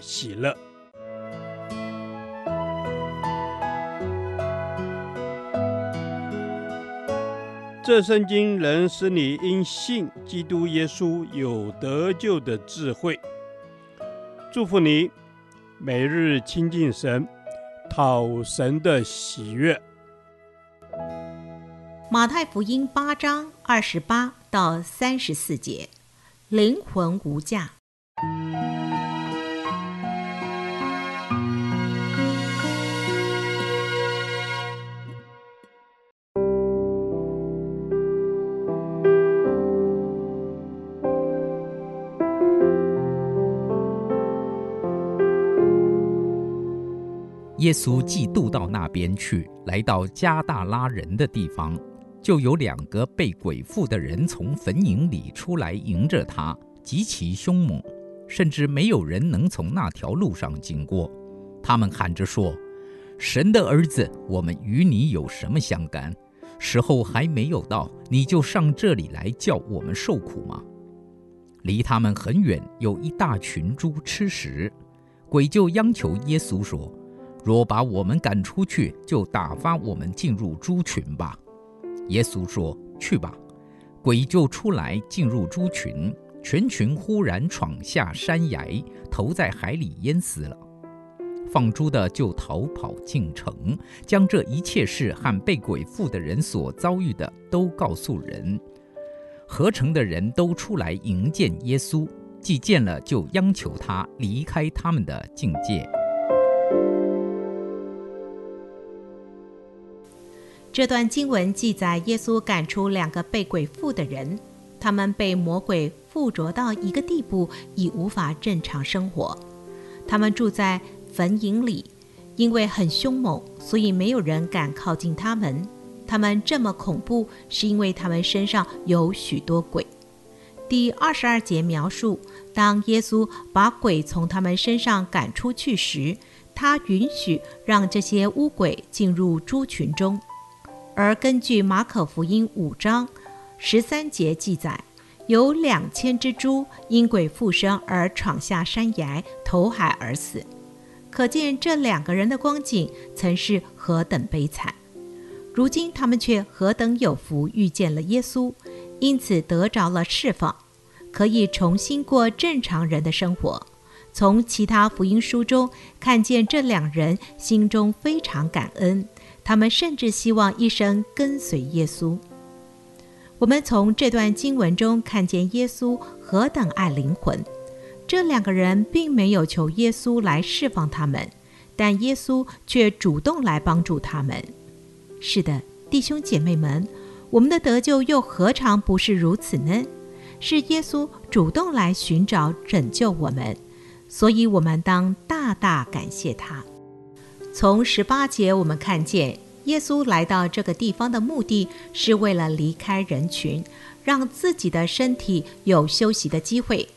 喜乐。这圣经能使你因信基督耶稣有得救的智慧。祝福你，每日亲近神，讨神的喜悦。马太福音八章二十八到三十四节，灵魂无价。耶稣既渡到那边去，来到加大拉人的地方，就有两个被鬼附的人从坟塋里出来迎着他，极其凶猛，甚至没有人能从那条路上经过。他们喊着说：“神的儿子，我们与你有什么相干？时候还没有到，你就上这里来叫我们受苦吗？”离他们很远有一大群猪吃食，鬼就央求耶稣说。若把我们赶出去，就打发我们进入猪群吧。耶稣说：“去吧。”鬼就出来进入猪群，全群忽然闯下山崖，投在海里淹死了。放猪的就逃跑进城，将这一切事和被鬼附的人所遭遇的都告诉人。合城的人都出来迎见耶稣，既见了，就央求他离开他们的境界。这段经文记载耶稣赶出两个被鬼附的人，他们被魔鬼附着到一个地步，已无法正常生活。他们住在坟塋里，因为很凶猛，所以没有人敢靠近他们。他们这么恐怖，是因为他们身上有许多鬼。第二十二节描述，当耶稣把鬼从他们身上赶出去时，他允许让这些乌鬼进入猪群中。而根据马可福音五章十三节记载，有两千只猪因鬼附身而闯下山崖，投海而死。可见这两个人的光景曾是何等悲惨。如今他们却何等有福，遇见了耶稣，因此得着了释放，可以重新过正常人的生活。从其他福音书中看见这两人心中非常感恩。他们甚至希望一生跟随耶稣。我们从这段经文中看见耶稣何等爱灵魂。这两个人并没有求耶稣来释放他们，但耶稣却主动来帮助他们。是的，弟兄姐妹们，我们的得救又何尝不是如此呢？是耶稣主动来寻找拯救我们，所以我们当大大感谢他。从十八节，我们看见耶稣来到这个地方的目的是为了离开人群，让自己的身体有休息的机会。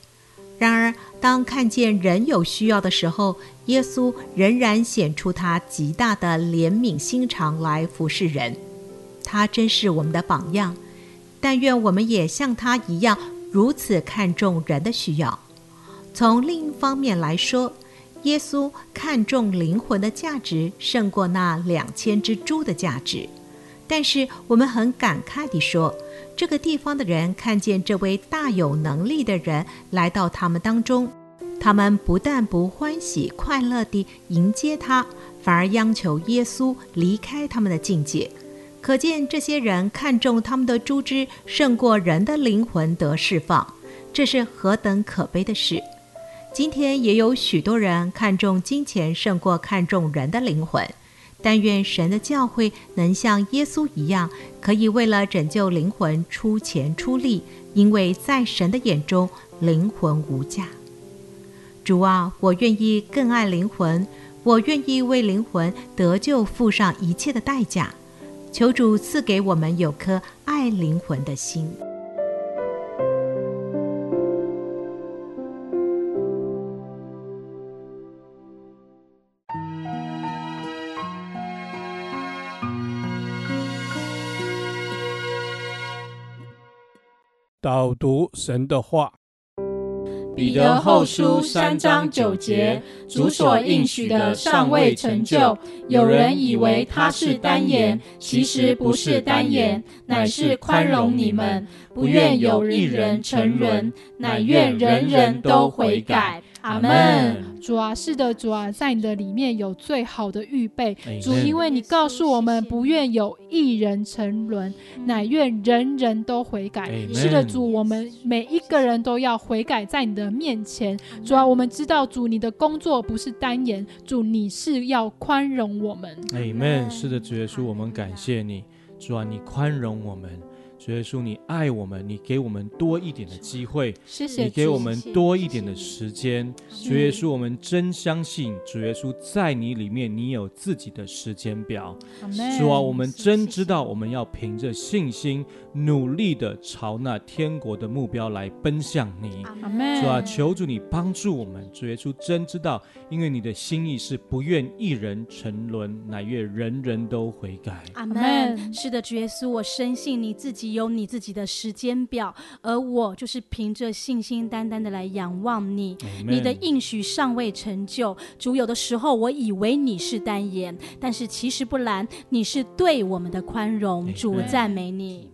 然而，当看见人有需要的时候，耶稣仍然显出他极大的怜悯心肠来服侍人。他真是我们的榜样，但愿我们也像他一样，如此看重人的需要。从另一方面来说，耶稣看重灵魂的价值胜过那两千只猪的价值，但是我们很感慨地说，这个地方的人看见这位大有能力的人来到他们当中，他们不但不欢喜快乐地迎接他，反而央求耶稣离开他们的境界。可见这些人看重他们的猪只胜过人的灵魂得释放，这是何等可悲的事！今天也有许多人看重金钱胜过看重人的灵魂，但愿神的教会能像耶稣一样，可以为了拯救灵魂出钱出力，因为在神的眼中，灵魂无价。主啊，我愿意更爱灵魂，我愿意为灵魂得救付上一切的代价。求主赐给我们有颗爱灵魂的心。导读神的话。彼得后书三章九节，主所应许的尚未成就。有人以为他是单言，其实不是单言，乃是宽容你们，不愿有一人沉沦，乃愿人人都悔改。阿门。主啊，是的，主啊，在你的里面有最好的预备。主，因为你告诉我们，不愿有一人沉沦，乃愿人人都悔改。是的，主，我们每一个人都要悔改在你的面前。主啊，我们知道，主，你的工作不是单言，主，你是要宽容我们。阿门。是的，主耶稣，我们感谢你。主啊，你宽容我们。主耶稣，你爱我们，你给我们多一点的机会，谢谢，你给我们多一点的时间。主耶稣，我们真相信，主耶稣在你里面，你有自己的时间表。主啊，我们真知道，我们要凭着信心，努力的朝那天国的目标来奔向你。主啊，求主你帮助我们。主耶稣真知道，因为你的心意是不愿一人沉沦，乃愿人人都悔改。阿门。是的，主耶稣，我深信你自己。有你自己的时间表，而我就是凭着信心单单的来仰望你。你的应许尚未成就，主，有的时候我以为你是单言，但是其实不然，你是对我们的宽容。主，赞美你。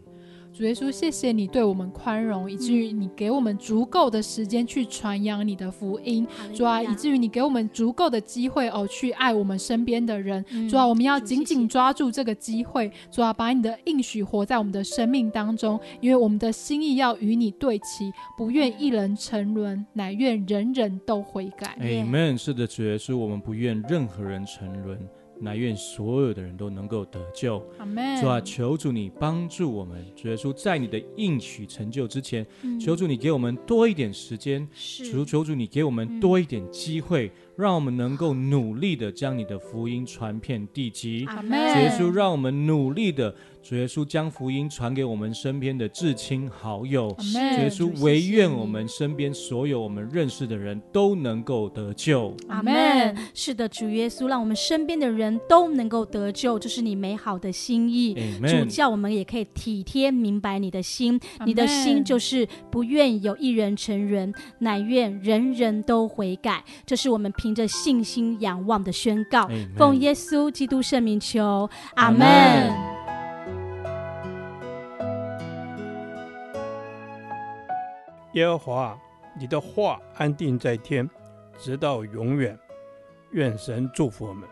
主耶稣，谢谢你对我们宽容，以至于你给我们足够的时间去传扬你的福音。主啊，以至于你给我们足够的机会哦，去爱我们身边的人。主啊，我们要紧紧抓住这个机会。主啊，把你的应许活在我们的生命当中，因为我们的心意要与你对齐，不愿一人沉沦，乃愿人人都悔改。Amen。是的，主耶稣，我们不愿任何人沉沦。乃愿所有的人都能够得救。主啊，求主你帮助我们。主耶稣，在你的应许成就之前，嗯、求主你给我们多一点时间。主。求求主你给我们多一点机会，嗯、让我们能够努力的将你的福音传遍地极。主耶稣，让我们努力的。主耶稣将福音传给我们身边的至亲好友。主耶稣，唯愿我们身边所有我们认识的人都能够得救。阿门。是的，主耶稣，让我们身边的人都能够得救，这是你美好的心意。主叫我们也可以体贴明白你的心，你的心就是不愿有一人成人，乃愿人人都悔改。这是我们凭着信心仰望的宣告。奉耶稣基督圣名求，阿门。耶和华，你的话安定在天，直到永远。愿神祝福我们。